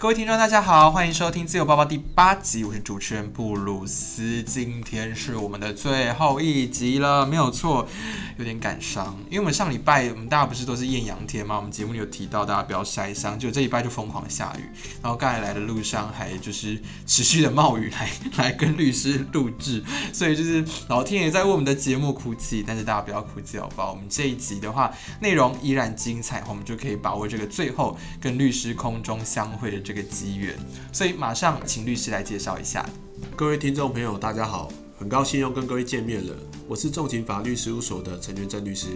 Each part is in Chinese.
各位听众，大家好，欢迎收听《自由报报》第八集，我是主持人布鲁斯。今天是我们的最后一集了，没有错，有点感伤，因为我们上礼拜我们大家不是都是艳阳天吗？我们节目里有提到大家不要晒伤，就这礼拜就疯狂下雨，然后刚才来的路上还就是持续的冒雨来来跟律师录制，所以就是老天爷在为我们的节目哭泣，但是大家不要哭泣好不好？我们这一集的话，内容依然精彩，我们就可以把握这个最后跟律师空中相会的。这个机缘，所以马上请律师来介绍一下。各位听众朋友，大家好，很高兴又跟各位见面了。我是重情法律事务所的陈元正律师。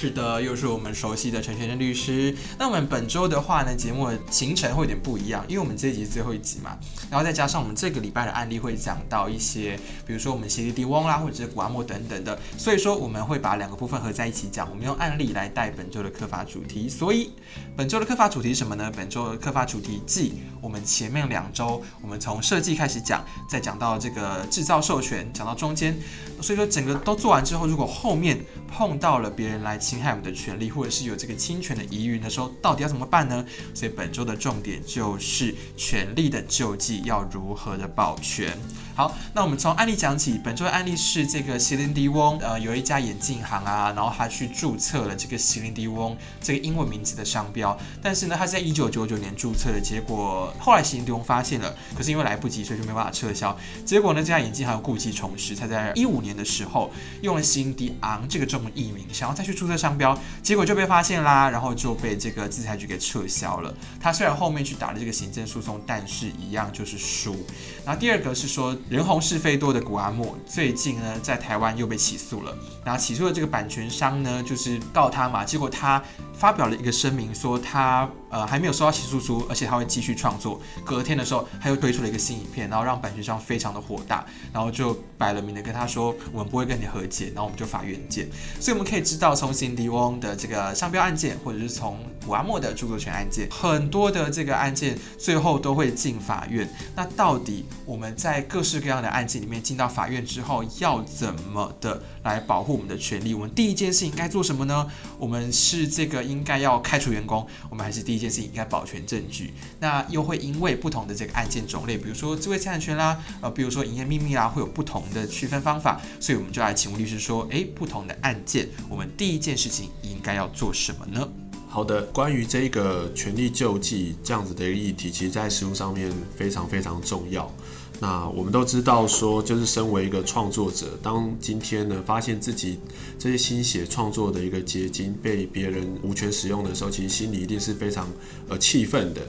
是的，又是我们熟悉的陈全正律师。那我们本周的话呢，节目的行程会有点不一样，因为我们这一集最后一集嘛，然后再加上我们这个礼拜的案例会讲到一些，比如说我们席地翁啦，或者是古阿莫等等的，所以说我们会把两个部分合在一起讲，我们用案例来带本周的课法主题。所以本周的课法主题是什么呢？本周的课法主题继我们前面两周，我们从设计开始讲，再讲到这个制造授权，讲到中间，所以说整个都做完之后，如果后面碰到了别人来。侵害我们的权利，或者是有这个侵权的疑云的时候，到底要怎么办呢？所以本周的重点就是权利的救济要如何的保全。好，那我们从案例讲起。本周的案例是这个席琳迪翁，呃，有一家眼镜行啊，然后他去注册了这个席琳迪翁这个英文名字的商标，但是呢，他在一九九九年注册的，结果后来席琳迪翁发现了，可是因为来不及，所以就没办法撤销。结果呢，这家眼镜行故技重施，他在一五年的时候用了席琳迪昂这个中文译名，想要再去注册商标，结果就被发现啦，然后就被这个制裁局给撤销了。他虽然后面去打了这个行政诉讼，但是一样就是输。然后第二个是说。人红是非多的古阿莫最近呢，在台湾又被起诉了。然后起诉的这个版权商呢，就是告他嘛。结果他发表了一个声明，说他呃还没有收到起诉书，而且他会继续创作。隔天的时候，他又推出了一个新影片，然后让版权商非常的火大，然后就摆了明的跟他说，我们不会跟你和解，然后我们就法院见。所以我们可以知道，从席琳迪翁的这个商标案件，或者是从古阿莫的著作权案件，很多的这个案件最后都会进法院。那到底我们在各式各样的案件里面进到法院之后，要怎么的来保护我们的权利？我们第一件事情该做什么呢？我们是这个应该要开除员工，我们还是第一件事情应该保全证据？那又会因为不同的这个案件种类，比如说智慧财产权啦，呃，比如说营业秘密啦，会有不同的区分方法。所以我们就来请问律师说，诶，不同的案件，我们第一件事情应该要做什么呢？好的，关于这个权利救济这样子的一个议题，其实在实务上面非常非常重要。那我们都知道说，就是身为一个创作者，当今天呢发现自己这些心血创作的一个结晶被别人无权使用的时候，其实心里一定是非常呃气愤的。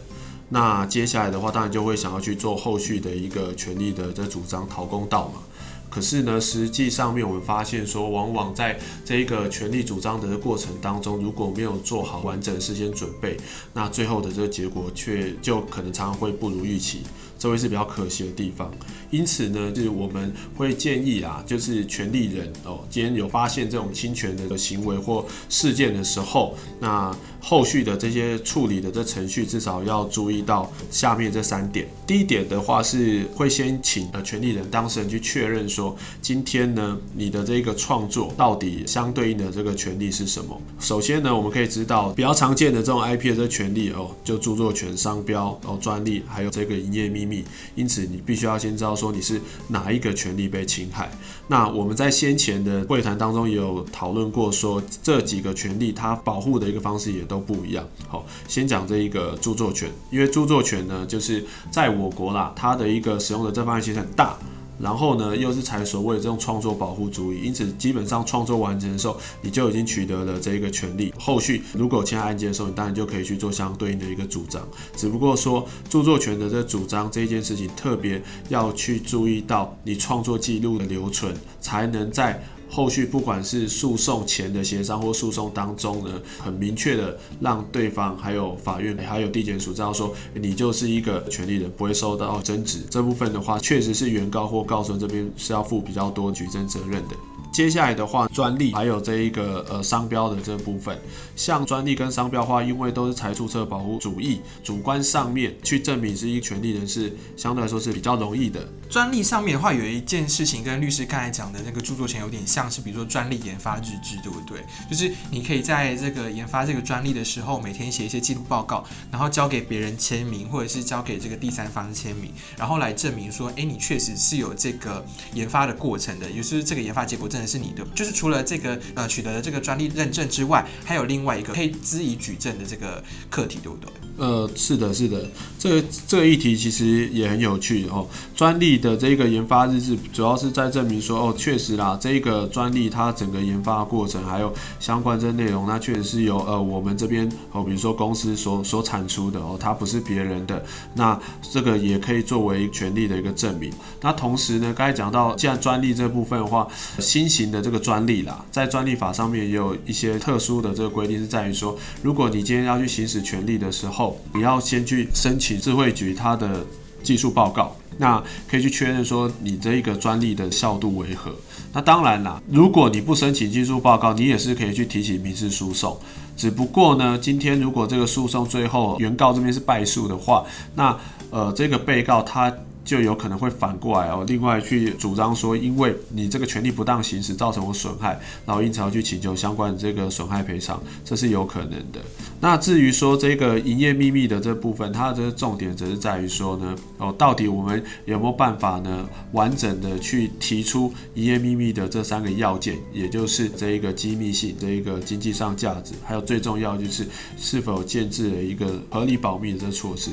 那接下来的话，当然就会想要去做后续的一个权利的这主张，讨公道嘛。可是呢，实际上面我们发现说，往往在这一个权利主张的过程当中，如果没有做好完整事先准备，那最后的这个结果却就可能常常会不如预期。这会是比较可惜的地方，因此呢，就是我们会建议啊，就是权利人哦，今天有发现这种侵权的行为或事件的时候，那后续的这些处理的这程序，至少要注意到下面这三点。第一点的话是会先请呃权利人当事人去确认说，今天呢你的这个创作到底相对应的这个权利是什么？首先呢，我们可以知道比较常见的这种 IP 的这权利哦，就著作权、商标哦、专利，还有这个营业秘密。因此，你必须要先知道说你是哪一个权利被侵害。那我们在先前的会谈当中也有讨论过，说这几个权利它保护的一个方式也都不一样。好，先讲这一个著作权，因为著作权呢，就是在我国啦，它的一个使用的这方面其实很大。然后呢，又是采所谓的这种创作保护主义，因此基本上创作完成的时候，你就已经取得了这一个权利。后续如果有其他案件的时候，你当然就可以去做相对应的一个主张。只不过说著作权的这主张这一件事情，特别要去注意到你创作记录的留存，才能在。后续不管是诉讼前的协商或诉讼当中呢，很明确的让对方还有法院还有地检署知道说，你就是一个权利人，不会受到争执。这部分的话，确实是原告或告诉人这边是要负比较多举证责任的。接下来的话，专利还有这一个呃商标的这部分，像专利跟商标的话，因为都是财注册保护主义，主观上面去证明是一权利人是相对来说是比较容易的。专利上面的话，有一件事情跟律师刚才讲的那个著作权有点像是，比如说专利研发日志，对不对？就是你可以在这个研发这个专利的时候，每天写一些记录报告，然后交给别人签名，或者是交给这个第三方签名，然后来证明说，哎，你确实是有这个研发的过程的，也就是这个研发结果真的是你的。就是除了这个呃取得的这个专利认证之外，还有另外一个可以质疑举证的这个课题，对不对？呃，是的，是的，这这个议题其实也很有趣哦。专利的这个研发日志，主要是在证明说，哦，确实啦，这一个专利它整个研发过程还有相关这内容，那确实是由呃我们这边哦，比如说公司所所产出的哦，它不是别人的，那这个也可以作为权利的一个证明。那同时呢，刚才讲到，既然专利这部分的话，新型的这个专利啦，在专利法上面也有一些特殊的这个规定，是在于说，如果你今天要去行使权利的时候，你要先去申请智慧局它的技术报告，那可以去确认说你这一个专利的效度为何。那当然啦，如果你不申请技术报告，你也是可以去提起民事诉讼。只不过呢，今天如果这个诉讼最后原告这边是败诉的话，那呃这个被告他。就有可能会反过来哦，另外去主张说，因为你这个权利不当行使造成我损害，然后因此要去请求相关的这个损害赔偿，这是有可能的。那至于说这个营业秘密的这部分，它的这个重点则是在于说呢，哦，到底我们有没有办法呢，完整的去提出营业秘密的这三个要件，也就是这一个机密性、这一个经济上价值，还有最重要就是是否建置了一个合理保密的这措施。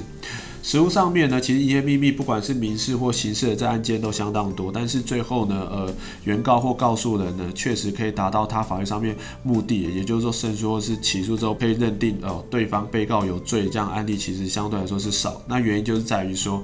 实务上面呢，其实一些秘密不管是民事或刑事的这案件都相当多，但是最后呢，呃，原告或告诉人呢，确实可以达到他法律上面目的，也就是说胜诉或是起诉之后被认定哦，对方被告有罪，这样案例其实相对来说是少。那原因就是在于说，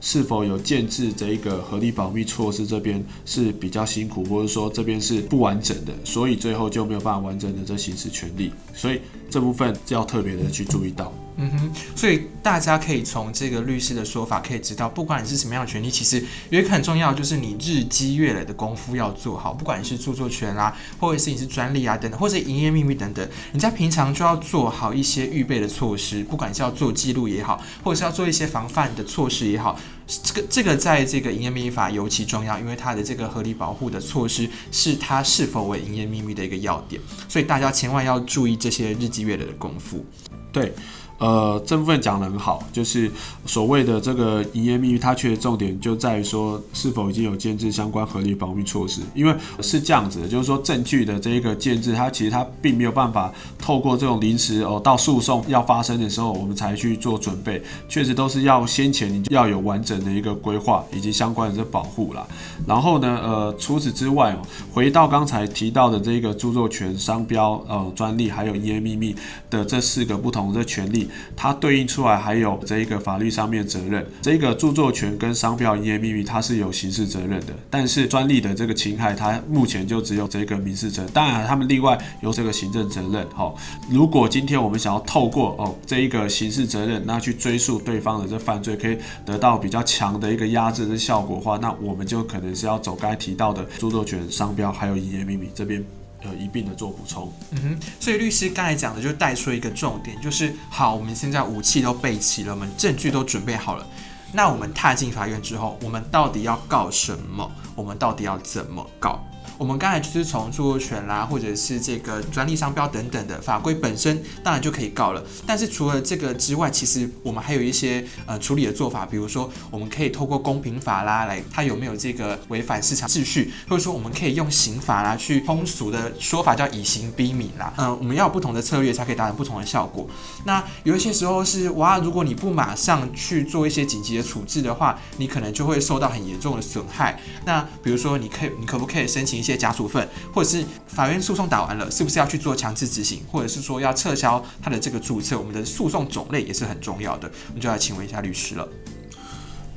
是否有建置这一个合理保密措施，这边是比较辛苦，或者说这边是不完整的，所以最后就没有办法完整的这行使权利，所以这部分就要特别的去注意到。嗯哼，所以大家可以从这个律师的说法可以知道，不管你是什么样的权利，其实有一个很重要，就是你日积月累的功夫要做好。不管你是著作权啊，或者是你是专利啊等等，或者营业秘密等等，你在平常就要做好一些预备的措施，不管是要做记录也好，或者是要做一些防范的措施也好，这个这个在这个营业秘密法尤其重要，因为它的这个合理保护的措施是它是否为营业秘密的一个要点，所以大家千万要注意这些日积月累的功夫。对。呃，这部分讲得很好，就是所谓的这个营业秘密，它确实重点就在于说是否已经有建制相关合理保密措施。因为是这样子的，就是说证据的这一个建置，它其实它并没有办法透过这种临时哦，到诉讼要发生的时候，我们才去做准备。确实都是要先前你要有完整的一个规划以及相关的这保护啦。然后呢，呃，除此之外哦，回到刚才提到的这个著作权、商标、呃专利还有营业秘密的这四个不同的权利。它对应出来还有这一个法律上面责任，这个著作权跟商标营业秘密它是有刑事责任的，但是专利的这个侵害它目前就只有这个民事责任，当然他们另外有这个行政责任。好，如果今天我们想要透过哦这一个刑事责任，那去追溯对方的这犯罪，可以得到比较强的一个压制的效果的话，那我们就可能是要走刚才提到的著作权、商标还有营业秘密这边。呃，一并的做补充。嗯哼，所以律师刚才讲的就带出一个重点，就是好，我们现在武器都备齐了，我们证据都准备好了，那我们踏进法院之后，我们到底要告什么？我们到底要怎么告？我们刚才就是从著作权啦，或者是这个专利商标等等的法规本身，当然就可以告了。但是除了这个之外，其实我们还有一些呃处理的做法，比如说我们可以透过公平法啦，来它有没有这个违反市场秩序，或者说我们可以用刑法啦，去通俗的说法叫以刑逼民啦。嗯、我们要有不同的策略，才可以达成不同的效果。那有一些时候是哇，如果你不马上去做一些紧急的处置的话，你可能就会受到很严重的损害。那比如说，你可以，你可不可以申请些家属份，或者是法院诉讼打完了，是不是要去做强制执行，或者是说要撤销他的这个注册？我们的诉讼种类也是很重要的，我们就要请问一下律师了。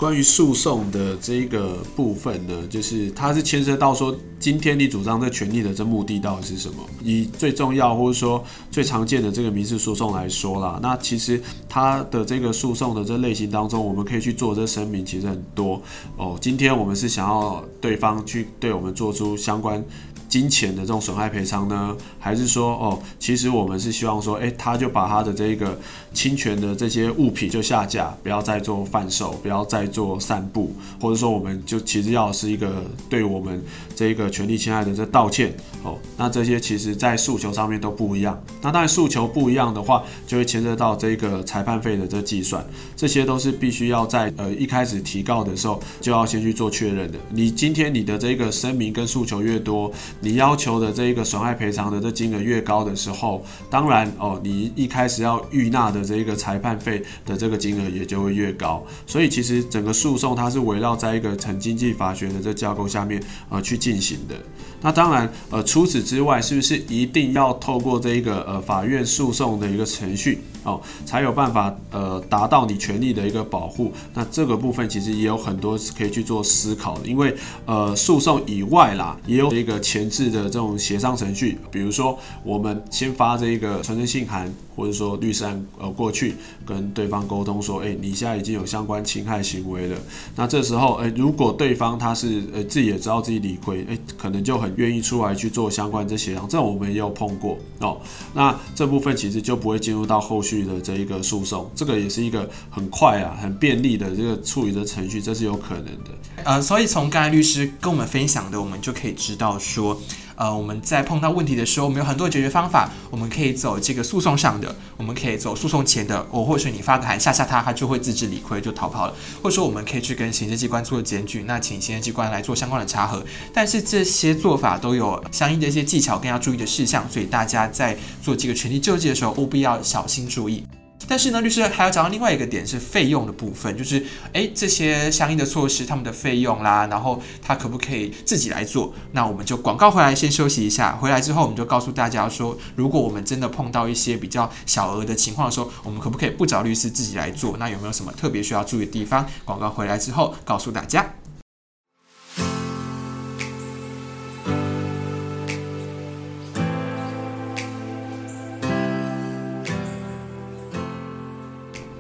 关于诉讼的这个部分呢，就是它是牵涉到说今天你主张这权利的这目的到底是什么？以最重要或者说最常见的这个民事诉讼来说啦，那其实它的这个诉讼的这类型当中，我们可以去做这声明，其实很多哦。今天我们是想要对方去对我们做出相关。金钱的这种损害赔偿呢，还是说哦，其实我们是希望说，诶，他就把他的这个侵权的这些物品就下架，不要再做贩售，不要再做散布，或者说我们就其实要是一个对我们这个权利侵害的这道歉哦。那这些其实在诉求上面都不一样。那当然诉求不一样的话，就会牵涉到这个裁判费的这计算，这些都是必须要在呃一开始提告的时候就要先去做确认的。你今天你的这个声明跟诉求越多，你要求的这一个损害赔偿的这金额越高的时候，当然哦，你一开始要预纳的这一个裁判费的这个金额也就会越高。所以其实整个诉讼它是围绕在一个成经济法学的这架构下面呃去进行的。那当然呃除此之外，是不是一定要透过这一个呃法院诉讼的一个程序哦，才有办法呃达到你权利的一个保护？那这个部分其实也有很多可以去做思考的，因为呃诉讼以外啦，也有一个前置的这种协商程序，比如说我们先发这一个传真信函，或者说律师案呃过去跟对方沟通说，哎，你现在已经有相关侵害行为了。那这时候，哎，如果对方他是呃自己也知道自己理亏，哎，可能就很愿意出来去做相关这协商，这我们也有碰过哦。那这部分其实就不会进入到后续的这一个诉讼，这个也是一个很快啊、很便利的这个处理的程序，这是有可能的。呃，所以从刚才律师跟我们分享的，我们就可以知道说。呃，我们在碰到问题的时候，我们有很多解决方法。我们可以走这个诉讼上的，我们可以走诉讼前的，哦，或者是你发个函吓吓他，他就会自知理亏就逃跑了。或者说，我们可以去跟行政机关做检举，那请行政机关来做相关的查核。但是这些做法都有相应的一些技巧跟要注意的事项，所以大家在做这个权利救济的时候，务必要小心注意。但是呢，律师还要讲到另外一个点是费用的部分，就是诶这些相应的措施，他们的费用啦，然后他可不可以自己来做？那我们就广告回来先休息一下，回来之后我们就告诉大家说，如果我们真的碰到一些比较小额的情况的时候，我们可不可以不找律师自己来做？那有没有什么特别需要注意的地方？广告回来之后告诉大家。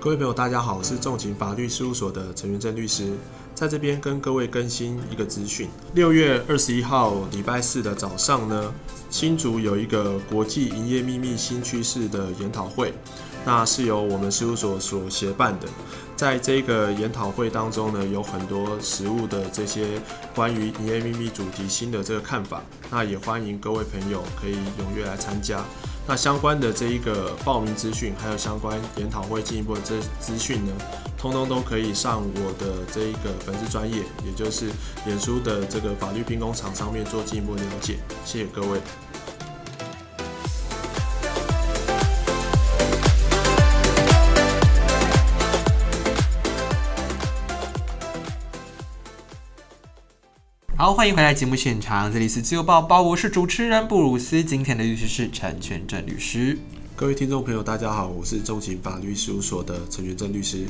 各位朋友，大家好，我是重情法律事务所的陈元正律师，在这边跟各位更新一个资讯。六月二十一号礼拜四的早上呢，新竹有一个国际营业秘密新趋势的研讨会，那是由我们事务所所协办的。在这个研讨会当中呢，有很多实务的这些关于营业秘密主题新的这个看法，那也欢迎各位朋友可以踊跃来参加。那相关的这一个报名资讯，还有相关研讨会进一步的这资讯呢，通通都可以上我的这一个粉丝专业，也就是脸书的这个法律兵工厂上面做进一步了解。谢谢各位。好，欢迎回来节目现场，这里是自由报报，我是主持人布鲁斯。今天的律师是陈全正律师。各位听众朋友，大家好，我是中情法律事务所的陈全正律师。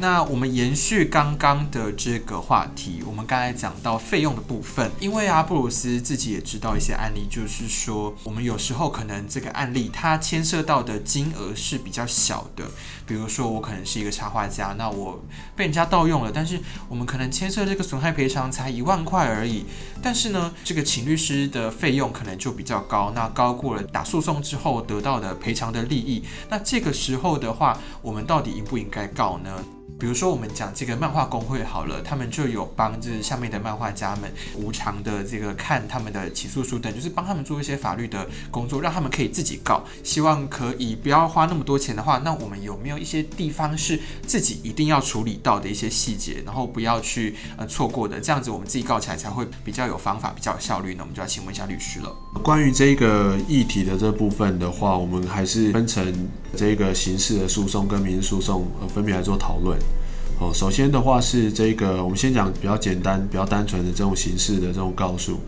那我们延续刚刚的这个话题，我们刚才讲到费用的部分，因为啊，布鲁斯自己也知道一些案例，就是说我们有时候可能这个案例它牵涉到的金额是比较小的，比如说我可能是一个插画家，那我被人家盗用了，但是我们可能牵涉这个损害赔偿才一万块而已，但是呢，这个请律师的费用可能就比较高，那高过了打诉讼之后得到的赔偿的利益，那这个时候的话，我们到底应不应该告呢？比如说，我们讲这个漫画工会好了，他们就有帮就是下面的漫画家们无偿的这个看他们的起诉书等，就是帮他们做一些法律的工作，让他们可以自己告。希望可以不要花那么多钱的话，那我们有没有一些地方是自己一定要处理到的一些细节，然后不要去呃错过的，这样子我们自己告起来才会比较有方法，比较有效率呢？我们就要请问一下律师了。关于这个议题的这部分的话，我们还是分成这个刑事的诉讼跟民事诉讼呃分别来做讨论。哦，首先的话是这个，我们先讲比较简单、比较单纯的这种刑事的这种告诉。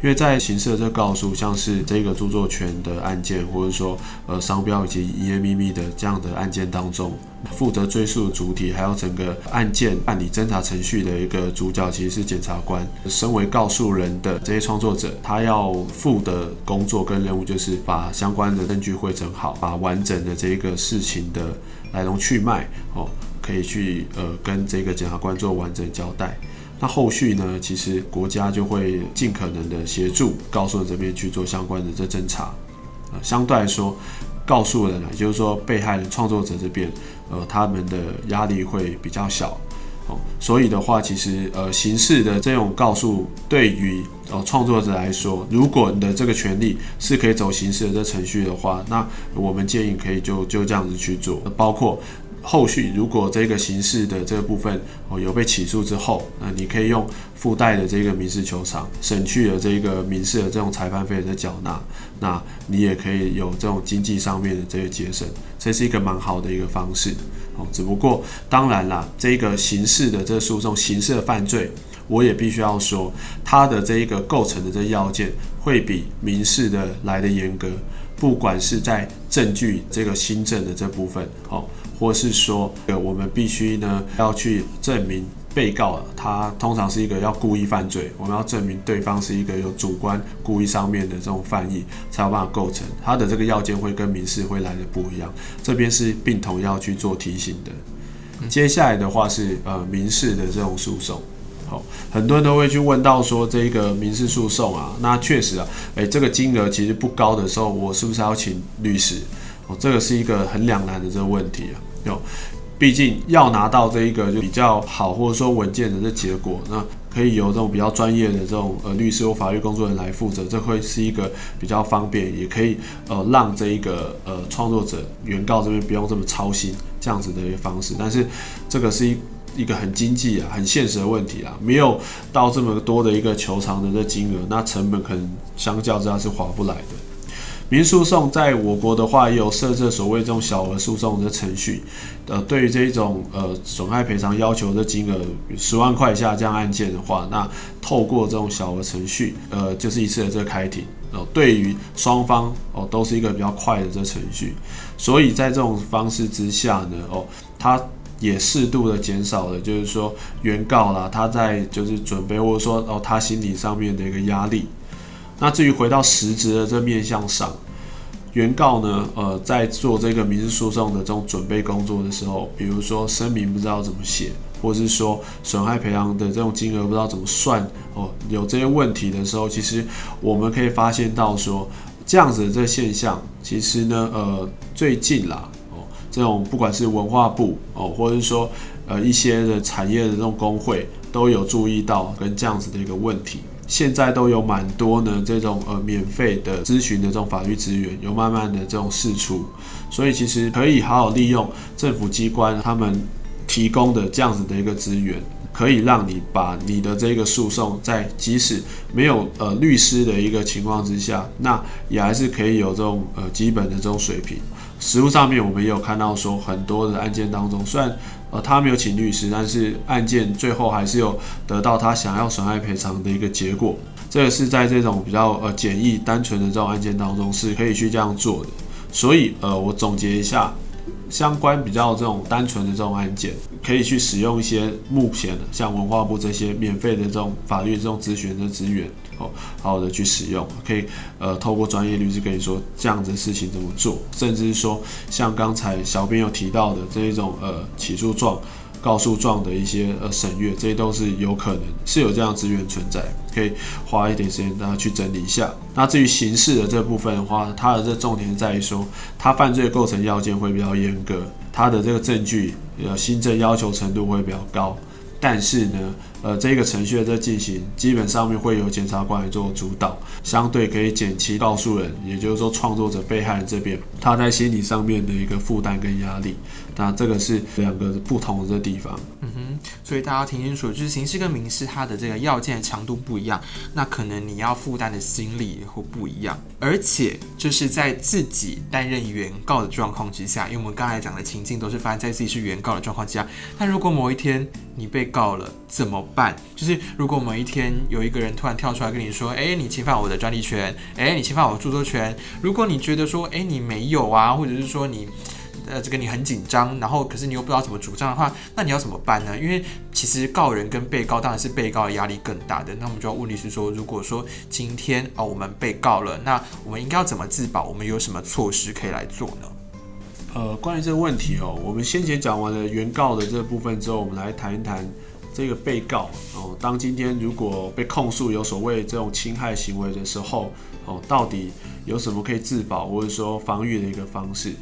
因为在刑事的这个告诉，像是这个著作权的案件，或者说呃商标以及营业秘密的这样的案件当中，负责追诉的主体，还有整个案件办理侦查程序的一个主角，其实是检察官。身为告诉人的这些创作者，他要负的工作跟任务，就是把相关的证据汇整好，把完整的这一个事情的来龙去脉哦，可以去呃跟这个检察官做完整交代。那后续呢，其实国家就会尽可能的协助告诉人这边去做相关的这侦查。呃，相对来说，告诉人，也就是说被害人创作者这边，呃，他们的压力会比较小。哦，所以的话，其实呃，刑事的这种告诉对于呃创作者来说，如果你的这个权利是可以走刑事的这程序的话，那我们建议可以就就这样子去做，包括。后续如果这个刑事的这部分哦有被起诉之后，那你可以用附带的这个民事求偿，省去了这个民事的这种裁判费的缴纳，那你也可以有这种经济上面的这个节省，这是一个蛮好的一个方式哦。只不过当然啦，这个刑事的这个诉讼，刑事的犯罪，我也必须要说，它的这一个构成的这要件会比民事的来得严格，不管是在证据这个新证的这部分，哦。或是说，呃，我们必须呢要去证明被告他通常是一个要故意犯罪，我们要证明对方是一个有主观故意上面的这种犯意，才有办法构成。他的这个要件会跟民事会来的不一样，这边是并同要去做提醒的。接下来的话是呃民事的这种诉讼，好，很多人都会去问到说这个民事诉讼啊，那确实啊，诶，这个金额其实不高的时候，我是不是要请律师？哦，这个是一个很两难的这个问题啊。毕竟要拿到这一个就比较好或者说稳健的这结果，那可以由这种比较专业的这种呃律师或法律工作人来负责，这会是一个比较方便，也可以呃让这一个呃创作者原告这边不用这么操心这样子的一个方式。但是这个是一一个很经济啊、很现实的问题啊，没有到这么多的一个求偿的这金额，那成本可能相较之下是划不来的。民诉讼在我国的话，也有设置所谓这种小额诉讼的程序。呃，对于这一种呃损害赔偿要求的金额十万块以下这样案件的话，那透过这种小额程序，呃，就是一次的这个开庭。哦、对于双方哦、都是一个比较快的这程序。所以在这种方式之下呢，哦、呃，它也适度的减少了，就是说原告啦，他在就是准备或者说哦、他心理上面的一个压力。那至于回到实质的这面向上，原告呢，呃，在做这个民事诉讼的这种准备工作的时候，比如说声明不知道怎么写，或者是说损害赔偿的这种金额不知道怎么算，哦，有这些问题的时候，其实我们可以发现到说，这样子的这现象，其实呢，呃，最近啦，哦，这种不管是文化部哦，或者是说呃一些的产业的这种工会，都有注意到跟这样子的一个问题。现在都有蛮多呢，这种呃免费的咨询的这种法律资源，有慢慢的这种释出，所以其实可以好好利用政府机关他们提供的这样子的一个资源，可以让你把你的这个诉讼，在即使没有呃律师的一个情况之下，那也还是可以有这种呃基本的这种水平。实务上面我们也有看到说，很多的案件当中，虽然呃，他没有请律师，但是案件最后还是有得到他想要损害赔偿的一个结果。这个是在这种比较呃简易、单纯的这种案件当中是可以去这样做的。所以呃，我总结一下，相关比较这种单纯的这种案件，可以去使用一些目前像文化部这些免费的这种法律这种咨询的资源。哦，好好的去使用，可以呃透过专业律师跟你说这样子的事情怎么做，甚至是说像刚才小编有提到的这一种呃起诉状、告诉状的一些呃审阅，这些都是有可能是有这样资源存在，可以花一点时间大家去整理一下。那至于刑事的这部分的话，它的这重点在于说，它犯罪构成要件会比较严格，它的这个证据呃新证要求程度会比较高。但是呢，呃，这个程序的进行，基本上面会由检察官来做主导，相对可以减轻告诉人，也就是说创作者被害人这边他在心理上面的一个负担跟压力。那这个是两个不同的地方。嗯哼，所以大家听清楚，就是刑事跟民事它的这个要件强度不一样，那可能你要负担的心理会不一样，而且就是在自己担任原告的状况之下，因为我们刚才讲的情境都是发生在自己是原告的状况之下，但如果某一天你被告了，怎么办？就是如果某一天有一个人突然跳出来跟你说，诶，你侵犯我的专利权，诶，你侵犯我的著作权。如果你觉得说，诶，你没有啊，或者是说你，呃，这个你很紧张，然后可是你又不知道怎么主张的话，那你要怎么办呢？因为其实告人跟被告当然是被告的压力更大的。那我们就要问律师说，如果说今天哦我们被告了，那我们应该要怎么自保？我们有什么措施可以来做呢？呃，关于这个问题哦，我们先前讲完了原告的这部分之后，我们来谈一谈。这个被告哦，当今天如果被控诉有所谓这种侵害行为的时候哦，到底有什么可以自保或者说防御的一个方式？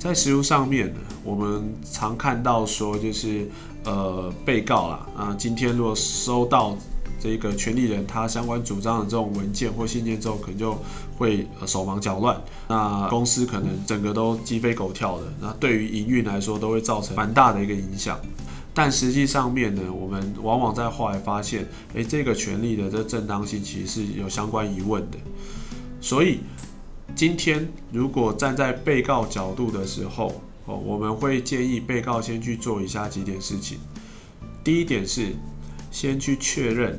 在实务上面呢，我们常看到说就是呃被告啦啊，今天如果收到这个权利人他相关主张的这种文件或信件之后，可能就会手忙脚乱，那公司可能整个都鸡飞狗跳的，那对于营运来说都会造成蛮大的一个影响。但实际上面呢，我们往往在后来发现，诶，这个权利的这正当性其实是有相关疑问的。所以今天如果站在被告角度的时候，哦，我们会建议被告先去做以下几点事情。第一点是先去确认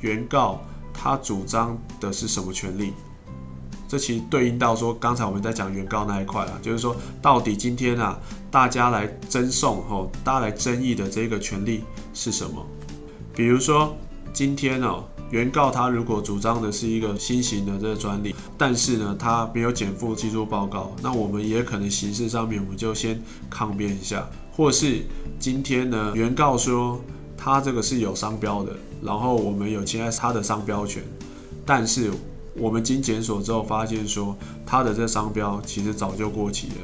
原告他主张的是什么权利。这其实对应到说，刚才我们在讲原告那一块啊，就是说到底今天啊。大家来争讼吼，大家来争议的这个权利是什么？比如说今天哦，原告他如果主张的是一个新型的这个专利，但是呢，他没有减负技术报告，那我们也可能形式上面我们就先抗辩一下，或是今天呢，原告说他这个是有商标的，然后我们有侵害他的商标权，但是我们经检索之后发现说他的这商标其实早就过期了。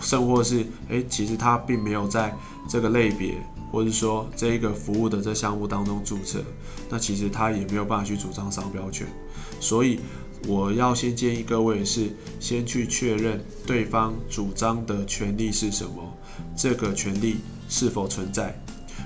甚或是，诶，其实他并没有在这个类别，或者说这一个服务的这项目当中注册，那其实他也没有办法去主张商标权。所以我要先建议各位是，先去确认对方主张的权利是什么，这个权利是否存在。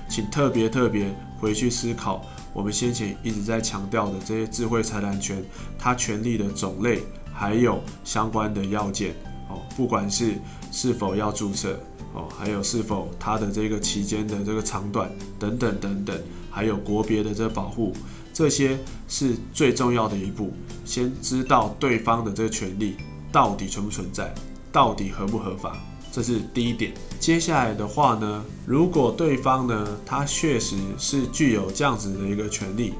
请特别特别回去思考，我们先前一直在强调的这些智慧财产权，它权利的种类，还有相关的要件。哦，不管是是否要注册哦，还有是否它的这个期间的这个长短等等等等，还有国别的这个保护，这些是最重要的一步。先知道对方的这个权利到底存不存在，到底合不合法，这是第一点。接下来的话呢，如果对方呢，他确实是具有这样子的一个权利，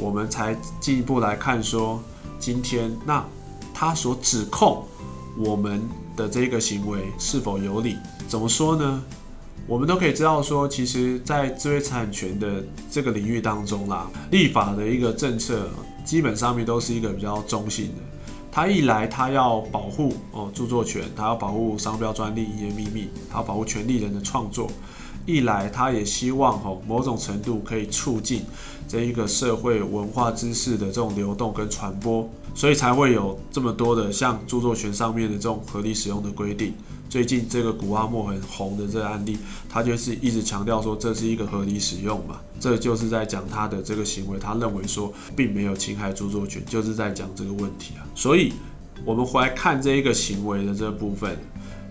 我们才进一步来看说，今天那他所指控我们。的这个行为是否有理？怎么说呢？我们都可以知道说，其实，在知识产权的这个领域当中啦，立法的一个政策基本上面都是一个比较中性的。它一来，它要保护哦著作权，它要保护商标、专利、营业秘密，它要保护权利人的创作；一来，它也希望哦某种程度可以促进这一个社会文化知识的这种流动跟传播。所以才会有这么多的像著作权上面的这种合理使用的规定。最近这个古阿莫很红的这个案例，他就是一直强调说这是一个合理使用嘛，这就是在讲他的这个行为，他认为说并没有侵害著作权，就是在讲这个问题啊。所以我们回来看这一个行为的这部分，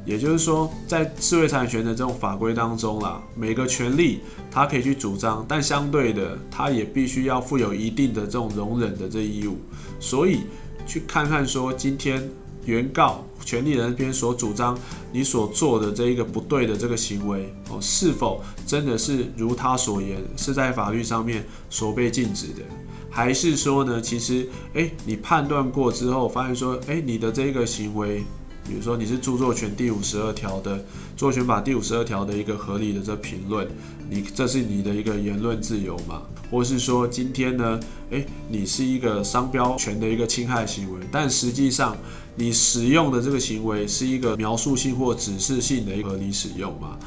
也就是说在智慧产权的这种法规当中啦，每个权利他可以去主张，但相对的他也必须要负有一定的这种容忍的这义务。所以去看看说，今天原告权利人边所主张你所做的这一个不对的这个行为哦，是否真的是如他所言，是在法律上面所被禁止的，还是说呢，其实诶，你判断过之后发现说，诶，你的这个行为。比如说你是著作权第五十二条的著作权法第五十二条的一个合理的这评论，你这是你的一个言论自由嘛？或是说今天呢，诶，你是一个商标权的一个侵害行为，但实际上你使用的这个行为是一个描述性或指示性的合理使用嘛？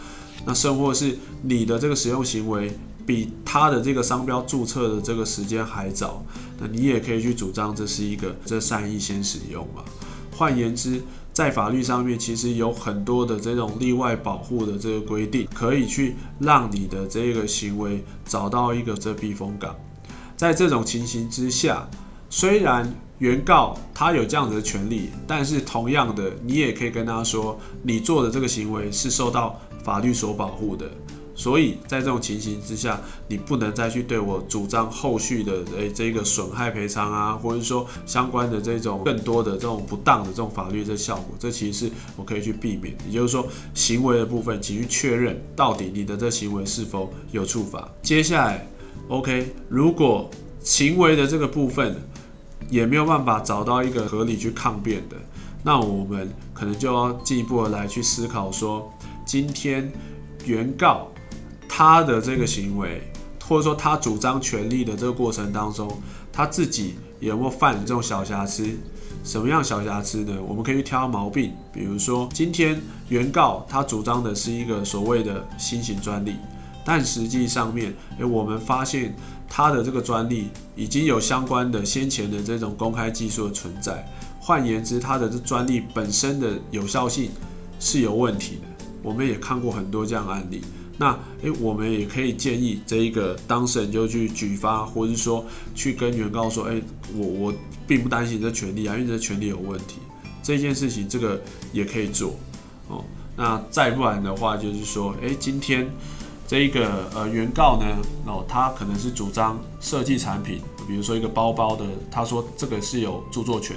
那甚或是你的这个使用行为比他的这个商标注册的这个时间还早，那你也可以去主张这是一个这善意先使用嘛。换言之，在法律上面其实有很多的这种例外保护的这个规定，可以去让你的这个行为找到一个遮蔽风港。在这种情形之下，虽然原告他有这样子的权利，但是同样的，你也可以跟他说，你做的这个行为是受到法律所保护的。所以在这种情形之下，你不能再去对我主张后续的诶这个损害赔偿啊，或者说相关的这种更多的这种不当的这种法律的效果，这其实是我可以去避免。也就是说，行为的部分，请去确认到底你的这行为是否有触法。接下来，OK，如果行为的这个部分也没有办法找到一个合理去抗辩的，那我们可能就要进一步的来去思考说，今天原告。他的这个行为，或者说他主张权利的这个过程当中，他自己有没有犯这种小瑕疵？什么样小瑕疵呢？我们可以去挑毛病，比如说今天原告他主张的是一个所谓的新型专利，但实际上面，诶，我们发现他的这个专利已经有相关的先前的这种公开技术的存在。换言之，他的这专利本身的有效性是有问题的。我们也看过很多这样案例。那诶，我们也可以建议这一个当事人就去举发，或者是说去跟原告说，诶，我我并不担心这权利啊，因为这权利有问题。这件事情这个也可以做哦。那再不然的话，就是说，诶，今天这一个呃原告呢，哦，他可能是主张设计产品，比如说一个包包的，他说这个是有著作权。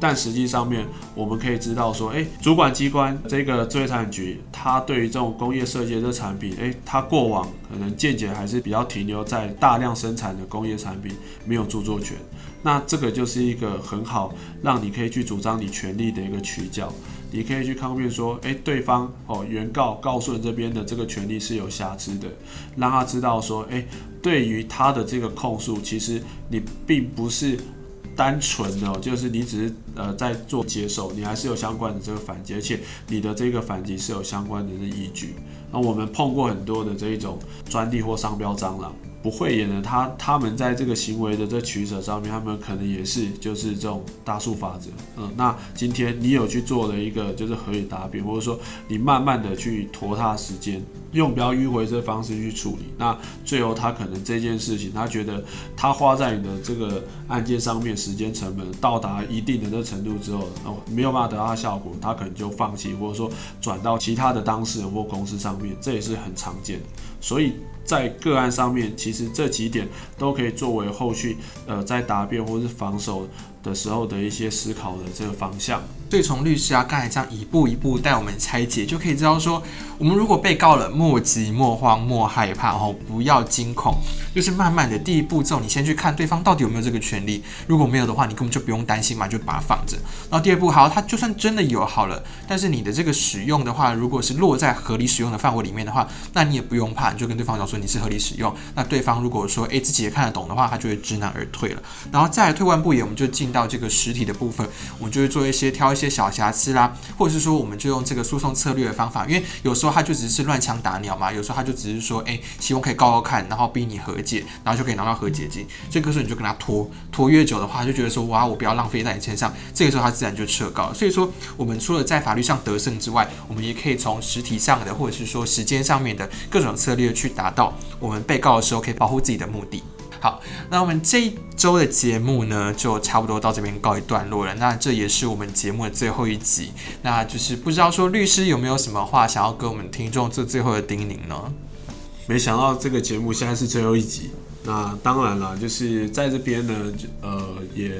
但实际上面，我们可以知道说，诶，主管机关这个智慧财产局，它对于这种工业设计的产品，诶，它过往可能见解还是比较停留在大量生产的工业产品没有著作权。那这个就是一个很好让你可以去主张你权利的一个取角，你可以去抗辩说，诶，对方哦，原告告诉人这边的这个权利是有瑕疵的，让他知道说，诶，对于他的这个控诉，其实你并不是。单纯的，就是你只是呃在做接受，你还是有相关的这个反击，而且你的这个反击是有相关的这依据。那我们碰过很多的这一种专利或商标蟑螂。不会演的，他他们在这个行为的这取舍上面，他们可能也是就是这种大数法则，嗯，那今天你有去做了一个就是合理答辩，或者说你慢慢的去拖他时间，用比较迂回这方式去处理，那最后他可能这件事情，他觉得他花在你的这个案件上面时间成本到达一定的这程度之后，哦，没有办法得到效果，他可能就放弃，或者说转到其他的当事人或公司上面，这也是很常见的，所以。在个案上面，其实这几点都可以作为后续呃在答辩或是防守的时候的一些思考的这个方向。所以从律师啊，刚才这样一步一步带我们拆解，就可以知道说，我们如果被告了，莫急莫慌莫害怕哦，不要惊恐，就是慢慢的第一步骤，你先去看对方到底有没有这个权利，如果没有的话，你根本就不用担心嘛，就把它放着。然后第二步，好，他就算真的有好了，但是你的这个使用的话，如果是落在合理使用的范围里面的话，那你也不用怕，你就跟对方讲说你是合理使用。那对方如果说诶自己也看得懂的话，他就会知难而退了。然后再来退万步言，我们就进到这个实体的部分，我们就会做一些挑一些。小瑕疵啦，或者是说，我们就用这个诉讼策略的方法，因为有时候他就只是乱枪打鸟嘛，有时候他就只是说，哎，希望可以告告看，然后逼你和解，然后就可以拿到和解金。这个时候你就跟他拖拖越久的话，他就觉得说，哇，我不要浪费在你身上。这个时候他自然就撤告。所以说，我们除了在法律上得胜之外，我们也可以从实体上的，或者是说时间上面的各种策略去达到我们被告的时候可以保护自己的目的。好，那我们这一周的节目呢，就差不多到这边告一段落了。那这也是我们节目的最后一集，那就是不知道说律师有没有什么话想要跟我们听众做最后的叮咛呢？没想到这个节目现在是最后一集，那当然了，就是在这边呢，呃，也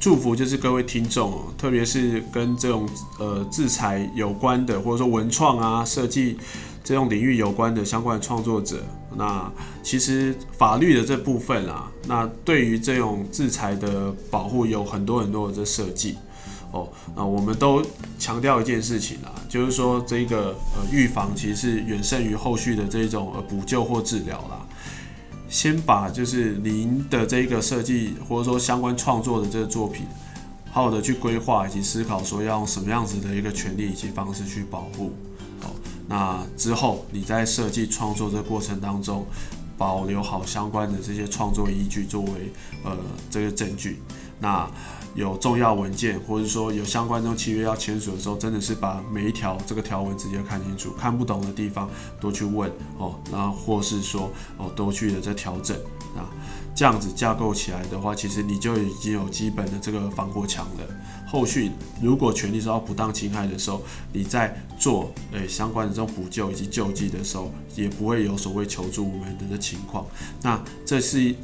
祝福就是各位听众，特别是跟这种呃制裁有关的，或者说文创啊、设计这种领域有关的相关的创作者。那其实法律的这部分啊，那对于这种制裁的保护有很多很多的这设计哦。那我们都强调一件事情啊，就是说这个呃预防其实是远胜于后续的这种呃补救或治疗啦。先把就是您的这个设计或者说相关创作的这个作品，好好的去规划以及思考，说要用什么样子的一个权利以及方式去保护。那之后你在设计创作这过程当中，保留好相关的这些创作依据作为呃这个证据。那有重要文件，或者说有相关这种契约要签署的时候，真的是把每一条这个条文直接看清楚，看不懂的地方多去问哦，然后或是说哦多去的这调整啊，这样子架构起来的话，其实你就已经有基本的这个防火墙了。后续如果权利受到不当侵害的时候，你在做诶、相关的这种补救以及救济的时候，也不会有所谓求助无门的这情况。那这是。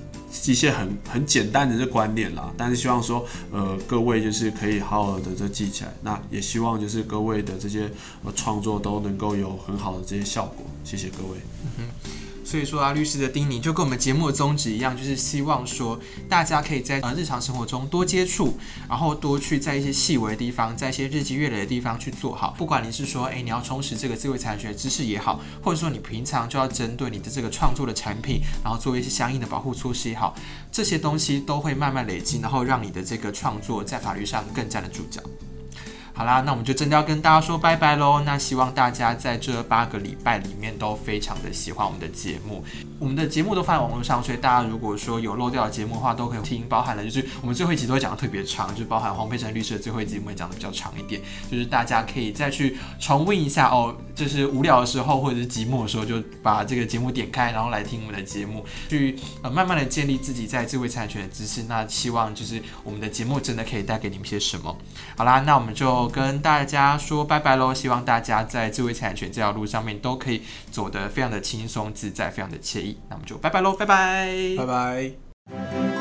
一些很很简单的这观念啦，但是希望说，呃，各位就是可以好好的这记起来，那也希望就是各位的这些呃创作都能够有很好的这些效果，谢谢各位。所以说啊，律师的叮咛就跟我们节目的宗旨一样，就是希望说大家可以在呃日常生活中多接触，然后多去在一些细微的地方，在一些日积月累的地方去做好。不管你是说，诶，你要充实这个智慧财产权知识也好，或者说你平常就要针对你的这个创作的产品，然后做一些相应的保护措施也好，这些东西都会慢慢累积，然后让你的这个创作在法律上更站得住脚。好啦，那我们就真的要跟大家说拜拜喽。那希望大家在这八个礼拜里面都非常的喜欢我们的节目。我们的节目都放在网络上，所以大家如果说有漏掉的节目的话，都可以听。包含了就是我们最后一集都会讲的特别长，就包含黄佩岑律师的最后一集，我们也讲的比较长一点。就是大家可以再去重温一下哦，就是无聊的时候或者是寂寞的时候，就把这个节目点开，然后来听我们的节目，去呃慢慢的建立自己在智慧财产权的知识。那希望就是我们的节目真的可以带给你们些什么。好啦，那我们就。跟大家说拜拜喽！希望大家在智慧财产权这条路上面都可以走得非常的轻松自在，非常的惬意。那我们就拜拜喽拜拜。拜拜。